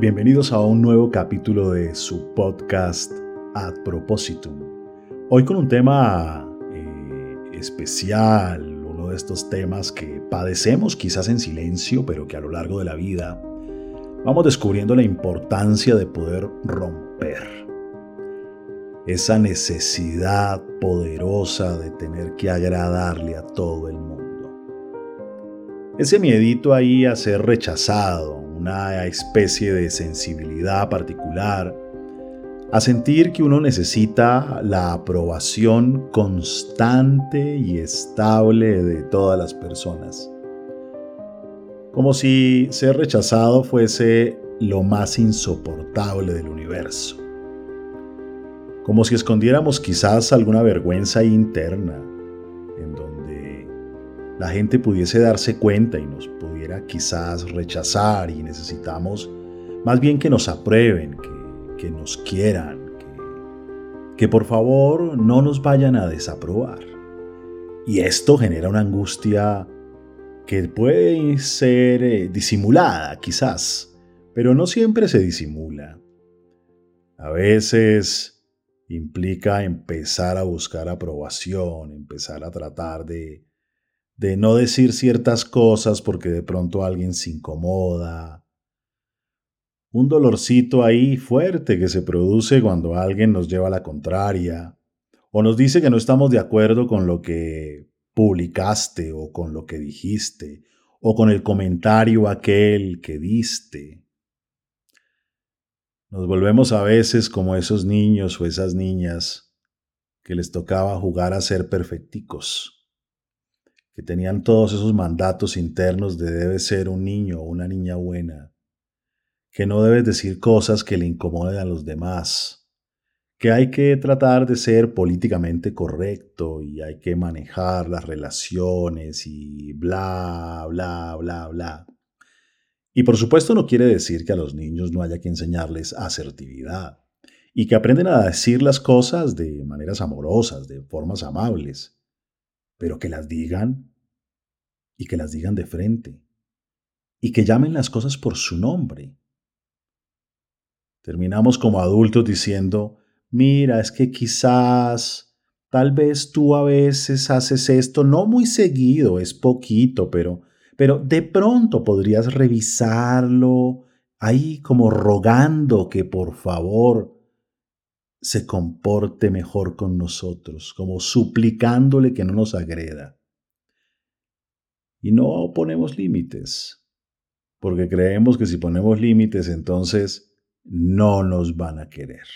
Bienvenidos a un nuevo capítulo de su podcast Ad Propositum. Hoy con un tema eh, especial, uno de estos temas que padecemos quizás en silencio, pero que a lo largo de la vida vamos descubriendo la importancia de poder romper. Esa necesidad poderosa de tener que agradarle a todo el mundo. Ese miedito ahí a ser rechazado, una especie de sensibilidad particular, a sentir que uno necesita la aprobación constante y estable de todas las personas. Como si ser rechazado fuese lo más insoportable del universo. Como si escondiéramos quizás alguna vergüenza interna en donde la gente pudiese darse cuenta y nos quizás rechazar y necesitamos más bien que nos aprueben, que, nos quieran, que, que por favor no nos vayan a desaprobar. Y esto genera una angustia que puede ser eh, disimulada quizás, pero no siempre se disimula. A veces implica empezar a buscar aprobación, empezar a tratar de de no decir ciertas cosas porque de pronto alguien se incomoda. Un dolorcito ahí fuerte que se produce cuando alguien nos lleva a la contraria o nos dice que no estamos de acuerdo con lo que publicaste o con lo que dijiste o con el comentario aquel que diste. Nos volvemos a veces como esos niños o esas niñas que les tocaba jugar a ser perfecticos que tenían todos esos mandatos internos de debe ser un niño o una niña buena, que no debes decir cosas que le incomoden a los demás, que hay que tratar de ser políticamente correcto y hay que manejar las relaciones y bla, bla, bla, bla. Y por supuesto no quiere decir que a los niños no haya que enseñarles asertividad y que aprenden a decir las cosas de maneras amorosas, de formas amables pero que las digan y que las digan de frente y que llamen las cosas por su nombre. Terminamos como adultos diciendo, mira, es que quizás, tal vez tú a veces haces esto, no muy seguido, es poquito, pero, pero de pronto podrías revisarlo ahí como rogando que por favor se comporte mejor con nosotros, como suplicándole que no nos agreda. Y no ponemos límites, porque creemos que si ponemos límites entonces no nos van a querer.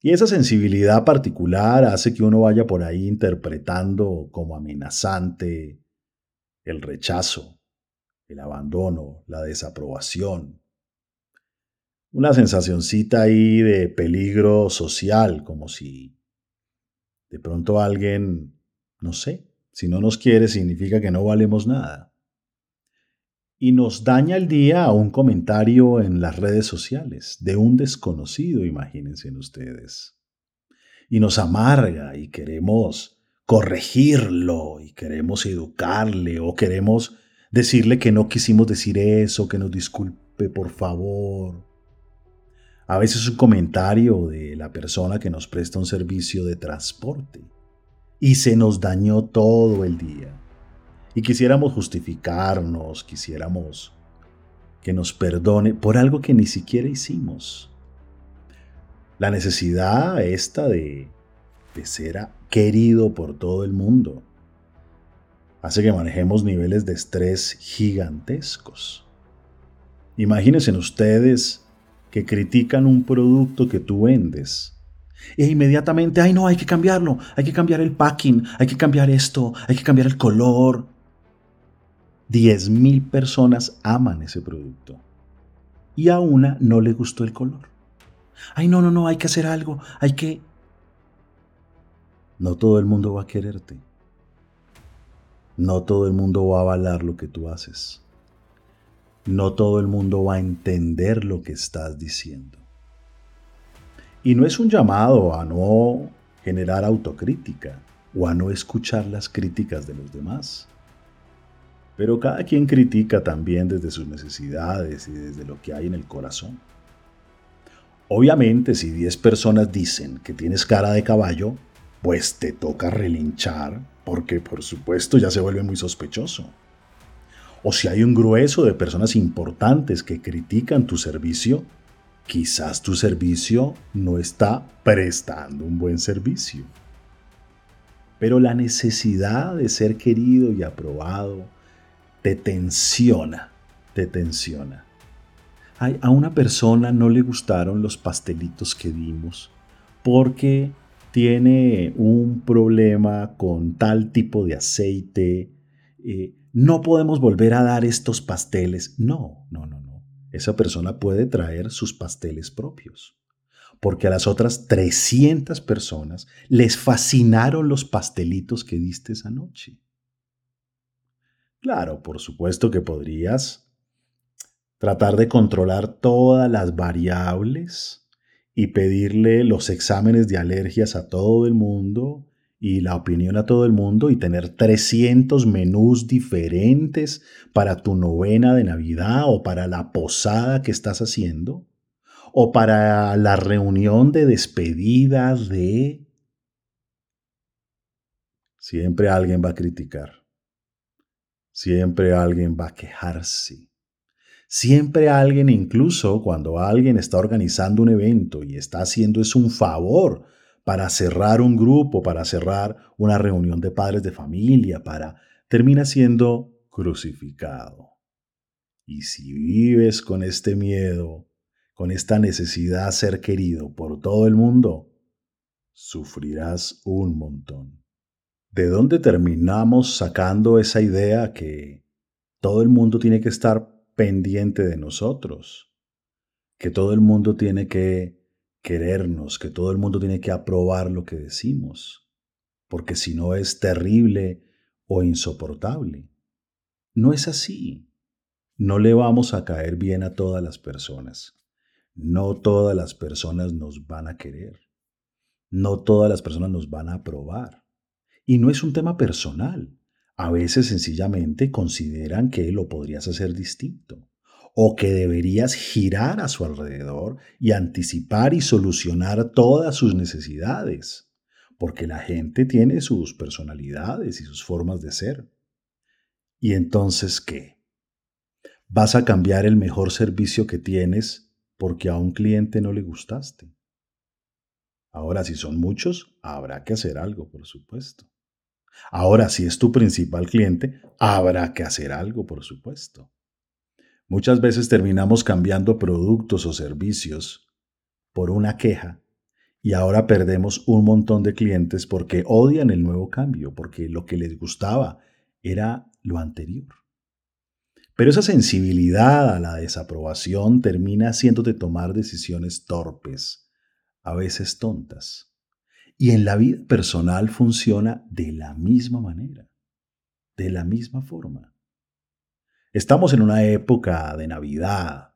Y esa sensibilidad particular hace que uno vaya por ahí interpretando como amenazante el rechazo, el abandono, la desaprobación, una sensacioncita ahí de peligro social, como si de pronto alguien, no sé, si no nos quiere significa que no valemos nada. Y nos daña el día a un comentario en las redes sociales de un desconocido, imagínense ustedes. Y nos amarga y queremos corregirlo y queremos educarle o queremos decirle que no quisimos decir eso, que nos disculpe por favor a veces un comentario de la persona que nos presta un servicio de transporte. Y se nos dañó todo el día. Y quisiéramos justificarnos, quisiéramos que nos perdone por algo que ni siquiera hicimos. La necesidad esta de, ser querido por todo el mundo hace que manejemos niveles de estrés gigantescos. Imagínense ustedes que critican un producto que tú vendes. E inmediatamente, ay no, hay que cambiarlo, hay que cambiar el packing, hay que cambiar esto, hay que cambiar el color. Diez mil personas aman ese producto y a una no le gustó el color. Ay, no, no, no, hay que hacer algo, hay que... No todo el mundo va a quererte. No todo el mundo va a avalar lo que tú haces no todo el mundo va a entender lo que estás diciendo. Y no es un llamado a no generar autocrítica o a no escuchar las críticas de los demás. Pero cada quien critica también desde sus necesidades y desde lo que hay en el corazón. Obviamente, si 10 personas dicen que tienes cara de caballo, pues te toca relinchar, porque por supuesto ya se vuelve muy sospechoso. O si hay un grueso de personas importantes que critican tu servicio, quizás tu servicio no está prestando un buen servicio. Pero la necesidad de ser querido y aprobado te tensiona, te tensiona. a una persona no le gustaron los pastelitos que dimos porque tiene un problema con tal tipo de aceite. Eh, no podemos volver a dar estos pasteles. No, no, no, no. Esa persona puede traer sus pasteles propios. Porque a las otras 300 personas les fascinaron los pastelitos que diste esa noche. Claro, por supuesto que podrías tratar de controlar todas las variables y pedirle los exámenes de alergias a todo el mundo y la opinión a todo el mundo y tener 300 menús diferentes para tu novena de Navidad o para la posada que estás haciendo o para la reunión de despedida de... Siempre alguien va a criticar. Siempre alguien va a quejarse. Siempre alguien, incluso cuando alguien está organizando un evento y está haciendo es un favor para cerrar un grupo, para cerrar una reunión de padres de familia, para termina siendo crucificado. Y si vives con este miedo, con esta necesidad de ser querido por todo el mundo, sufrirás un montón. ¿De dónde terminamos sacando esa idea que todo el mundo tiene que estar pendiente de nosotros? Que todo el mundo tiene que querernos, que todo el mundo tiene que aprobar lo que decimos, porque si no es terrible o insoportable. No es así. No le vamos a caer bien a todas las personas. No todas las personas nos van a querer. No todas las personas nos van a aprobar. Y no es un tema personal. A veces sencillamente consideran que lo podrías hacer distinto o que deberías girar a su alrededor y anticipar y solucionar todas sus necesidades, porque la gente tiene sus personalidades y sus formas de ser. ¿Y entonces qué? ¿Vas a cambiar el mejor servicio que tienes porque a un cliente no le gustaste? Ahora, si son muchos, habrá que hacer algo, por supuesto. Ahora, si es tu principal cliente, habrá que hacer algo, por supuesto. Muchas veces terminamos cambiando productos o servicios por una queja y ahora perdemos un montón de clientes porque odian el nuevo cambio, porque lo que les gustaba era lo anterior. Pero esa sensibilidad a la desaprobación termina haciéndote tomar decisiones torpes, a veces tontas. Y en la vida personal funciona de la misma manera, de la misma forma. Estamos en una época de Navidad,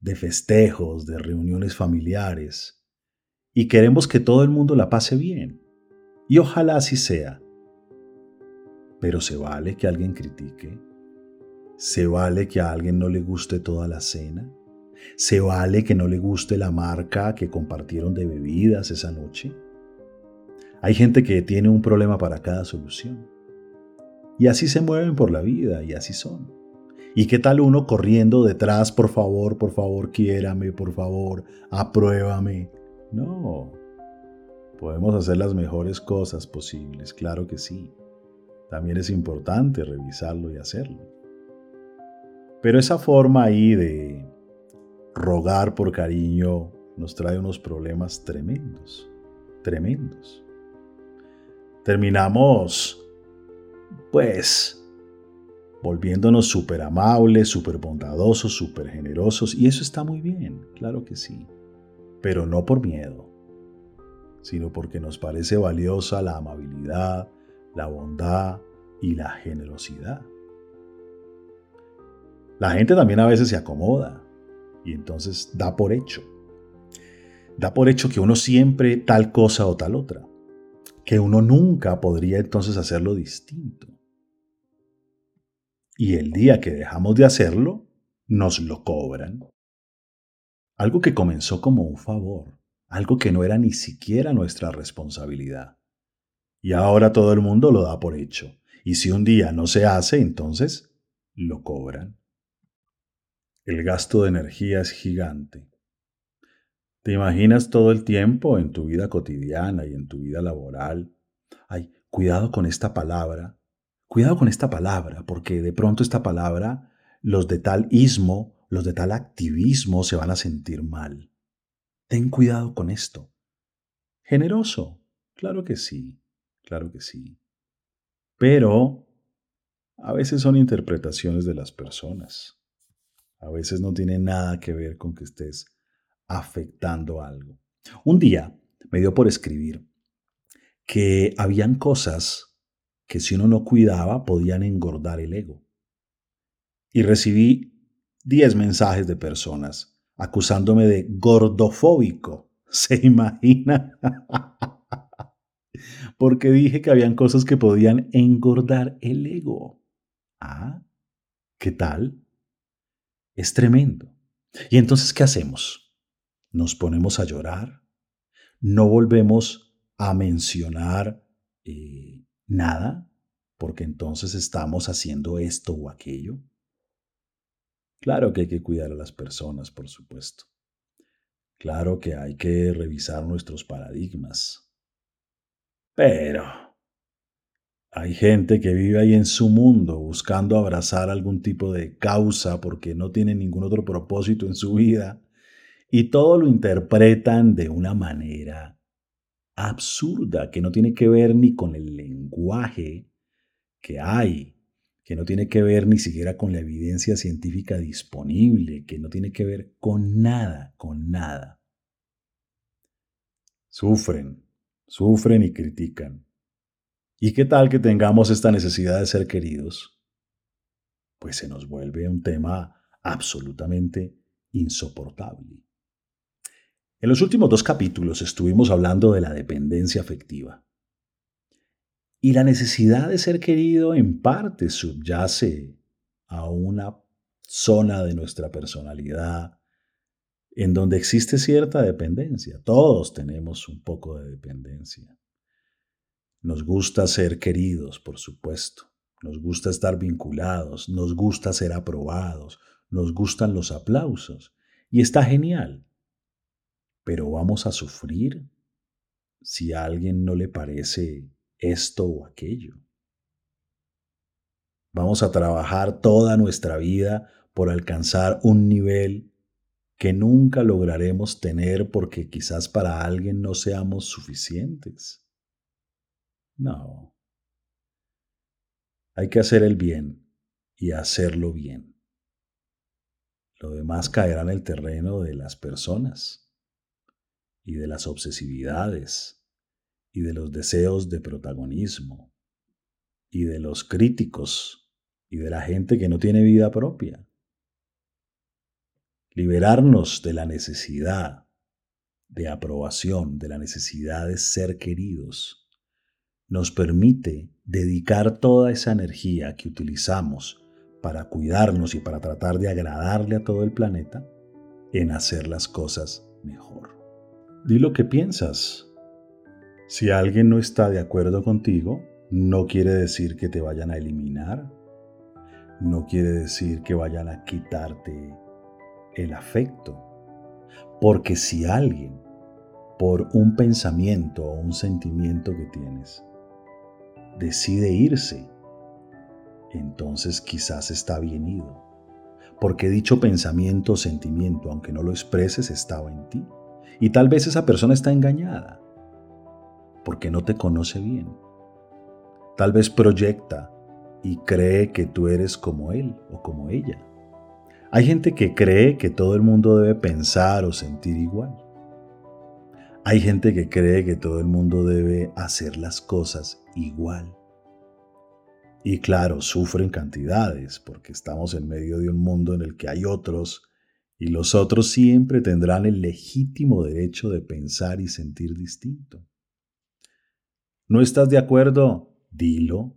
de festejos, de reuniones familiares, y queremos que todo el mundo la pase bien. Y ojalá así sea. Pero se vale que alguien critique. Se vale que a alguien no le guste toda la cena. Se vale que no le guste la marca que compartieron de bebidas esa noche. Hay gente que tiene un problema para cada solución. Y así se mueven por la vida y así son. ¿Y qué tal uno corriendo detrás, por favor, por favor, quiérame, por favor, apruébame? No. Podemos hacer las mejores cosas posibles, claro que sí. También es importante revisarlo y hacerlo. Pero esa forma ahí de rogar por cariño nos trae unos problemas tremendos, tremendos. Terminamos, pues, volviéndonos súper amables, súper bondadosos, súper generosos, y eso está muy bien, claro que sí, pero no por miedo, sino porque nos parece valiosa la amabilidad, la bondad y la generosidad. La gente también a veces se acomoda y entonces da por hecho. Da por hecho que uno siempre tal cosa o tal otra, que uno nunca podría entonces hacerlo distinto. Y el día que dejamos de hacerlo, nos lo cobran. Algo que comenzó como un favor, algo que no era ni siquiera nuestra responsabilidad. Y ahora todo el mundo lo da por hecho. Y si un día no se hace, entonces lo cobran. El gasto de energía es gigante. ¿Te imaginas todo el tiempo en tu vida cotidiana y en tu vida laboral? Ay, cuidado con esta palabra. Cuidado con esta palabra, porque de pronto esta palabra, los de tal ismo, los de tal activismo se van a sentir mal. Ten cuidado con esto. Generoso, claro que sí, claro que sí. Pero a veces son interpretaciones de las personas. A veces no tiene nada que ver con que estés afectando algo. Un día me dio por escribir que habían cosas que si uno no cuidaba podían engordar el ego. Y recibí 10 mensajes de personas acusándome de gordofóbico. ¿Se imagina? Porque dije que habían cosas que podían engordar el ego. Ah, ¿qué tal? Es tremendo. ¿Y entonces qué hacemos? ¿Nos ponemos a llorar? ¿No volvemos a mencionar eh, nada? Porque entonces estamos haciendo esto o aquello. Claro que hay que cuidar a las personas, por supuesto. Claro que hay que revisar nuestros paradigmas. Pero hay gente que vive ahí en su mundo buscando abrazar algún tipo de causa porque no tiene ningún otro propósito en su vida y todo lo interpretan de una manera absurda que no tiene que ver ni con el lenguaje que hay, que no tiene que ver ni siquiera con la evidencia científica disponible, que no tiene que ver con nada, con nada. Sufren, sufren y critican ¿Y qué tal que tengamos esta necesidad de ser queridos? Pues se nos vuelve un tema absolutamente insoportable. En los últimos dos capítulos estuvimos hablando de la dependencia afectiva. Y la necesidad de ser querido en parte subyace a una zona de nuestra personalidad en donde existe cierta dependencia. Todos tenemos un poco de dependencia. Nos gusta ser queridos, por supuesto. Nos gusta estar vinculados, nos gusta ser aprobados, nos gustan los aplausos. Y está genial. Pero vamos a sufrir si a alguien no le parece esto o aquello. Vamos a trabajar toda nuestra vida por alcanzar un nivel que nunca lograremos tener porque quizás para alguien no seamos suficientes. No. Hay que hacer el bien y hacerlo bien. Lo demás caerá en el terreno de las personas y de las obsesividades y de los deseos de protagonismo y de los críticos y de la gente que no tiene vida propia. Liberarnos de la necesidad de aprobación, de la necesidad de ser queridos nos permite dedicar toda esa energía que utilizamos para cuidarnos y para tratar de agradarle a todo el planeta en hacer las cosas mejor. Di lo que piensas. Si alguien no está de acuerdo contigo, no quiere decir que te vayan a eliminar, no quiere decir que vayan a quitarte el afecto, porque si alguien, por un pensamiento o un sentimiento que tienes, decide irse, entonces quizás está bien ido, porque dicho pensamiento o sentimiento, aunque no lo expreses, estaba en ti. Y tal vez esa persona está engañada, porque no te conoce bien. Tal vez proyecta y cree que tú eres como él o como ella. Hay gente que cree que todo el mundo debe pensar o sentir igual. Hay gente que cree que todo el mundo debe hacer las cosas igual. Y claro, sufren cantidades porque estamos en medio de un mundo en el que hay otros y los otros siempre tendrán el legítimo derecho de pensar y sentir distinto. ¿No estás de acuerdo? Dilo.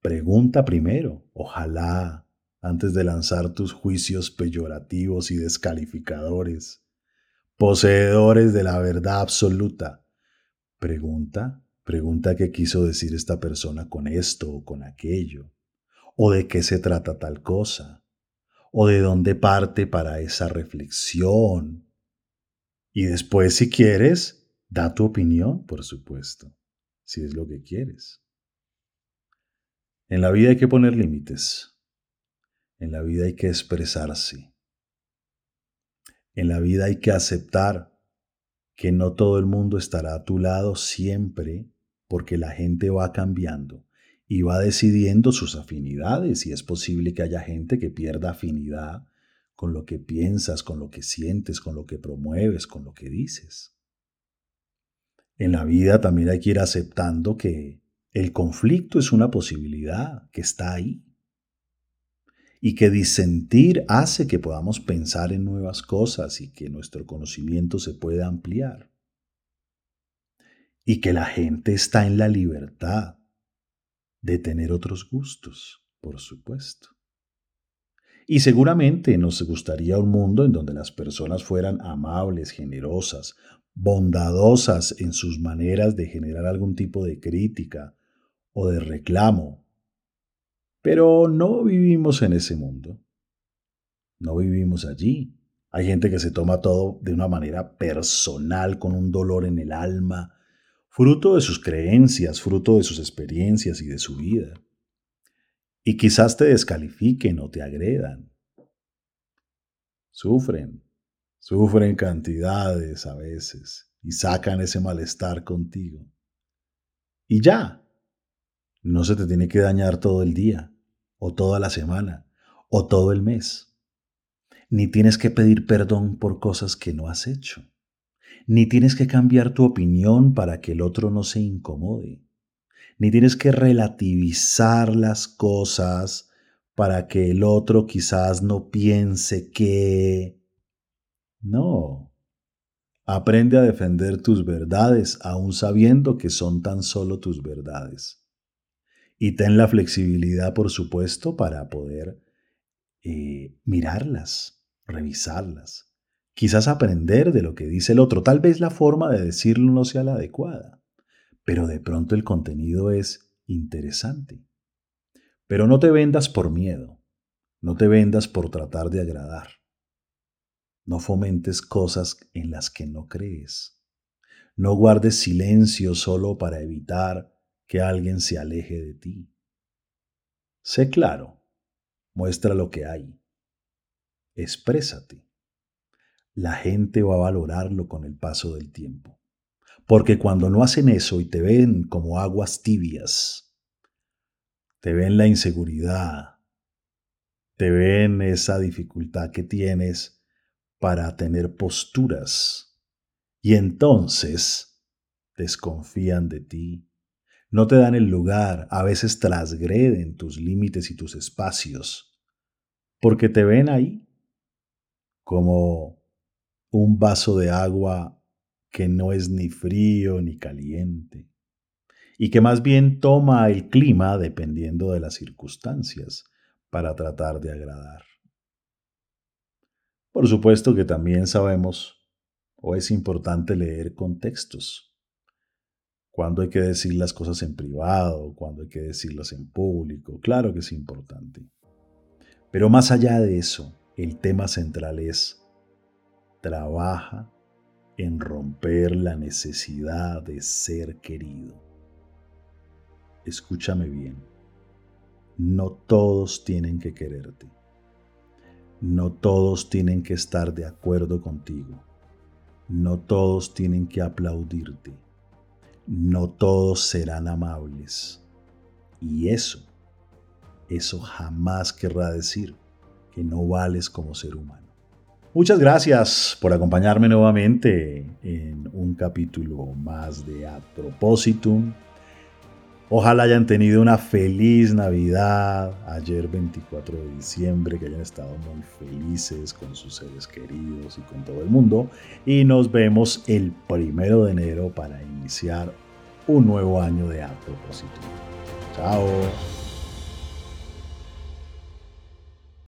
Pregunta primero, ojalá, antes de lanzar tus juicios peyorativos y descalificadores, poseedores de la verdad absoluta. Pregunta, pregunta qué quiso decir esta persona con esto o con aquello, o de qué se trata tal cosa, o de dónde parte para esa reflexión. Y después, si quieres, da tu opinión, por supuesto, si es lo que quieres. En la vida hay que poner límites. En la vida hay que expresarse. En la vida hay que aceptar que no todo el mundo estará a tu lado siempre porque la gente va cambiando y va decidiendo sus afinidades y es posible que haya gente que pierda afinidad con lo que piensas, con lo que sientes, con lo que promueves, con lo que dices. En la vida también hay que ir aceptando que el conflicto es una posibilidad que está ahí y que disentir hace que podamos pensar en nuevas cosas y que nuestro conocimiento se pueda ampliar. Y que la gente está en la libertad de tener otros gustos, por supuesto. Y seguramente nos gustaría un mundo en donde las personas fueran amables, generosas, bondadosas en sus maneras de generar algún tipo de crítica, o de reclamo. Pero no vivimos en ese mundo. No vivimos allí. Hay gente que se toma todo de una manera personal, con un dolor en el alma, fruto de sus creencias, fruto de sus experiencias y de su vida. Y quizás te descalifiquen o te agredan. Sufren, sufren cantidades a veces y sacan ese malestar contigo. Y ya, no se te tiene que dañar todo el día, o toda la semana, o todo el mes. Ni tienes que pedir perdón por cosas que no has hecho. Ni tienes que cambiar tu opinión para que el otro no se incomode. Ni tienes que relativizar las cosas para que el otro quizás no piense que... No. Aprende a defender tus verdades aún sabiendo que son tan solo tus verdades. Y ten la flexibilidad, por supuesto, para poder eh, mirarlas, revisarlas, quizás aprender de lo que dice el otro. Tal vez la forma de decirlo no sea la adecuada, pero de pronto el contenido es interesante. Pero no te vendas por miedo, no te vendas por tratar de agradar. No fomentes cosas en las que no crees. No guardes silencio solo para evitar que alguien se aleje de ti. Sé claro, muestra lo que hay, exprésate. La gente va a valorarlo con el paso del tiempo. Porque cuando no hacen eso y te ven como aguas tibias, te ven la inseguridad, te ven esa dificultad que tienes para tener posturas y entonces desconfían de ti, no te dan el lugar, a veces transgreden tus límites y tus espacios, porque te ven ahí como un vaso de agua que no es ni frío ni caliente, y que más bien toma el clima dependiendo de las circunstancias para tratar de agradar. Por supuesto que también sabemos, o es importante leer contextos, cuándo hay que decir las cosas en privado, cuándo hay que decirlas en público. Claro que es importante. Pero más allá de eso, el tema central es, trabaja en romper la necesidad de ser querido. Escúchame bien, no todos tienen que quererte. No todos tienen que estar de acuerdo contigo. No todos tienen que aplaudirte no todos serán amables. Y eso, eso jamás querrá decir que no vales como ser humano. Muchas gracias por acompañarme nuevamente en un capítulo más de A Propositum. Ojalá hayan tenido una feliz Navidad ayer 24 de diciembre, que hayan estado muy felices con sus seres queridos y con todo el mundo. Y nos vemos el primero de enero para iniciar un nuevo año de A Propósito. Chao.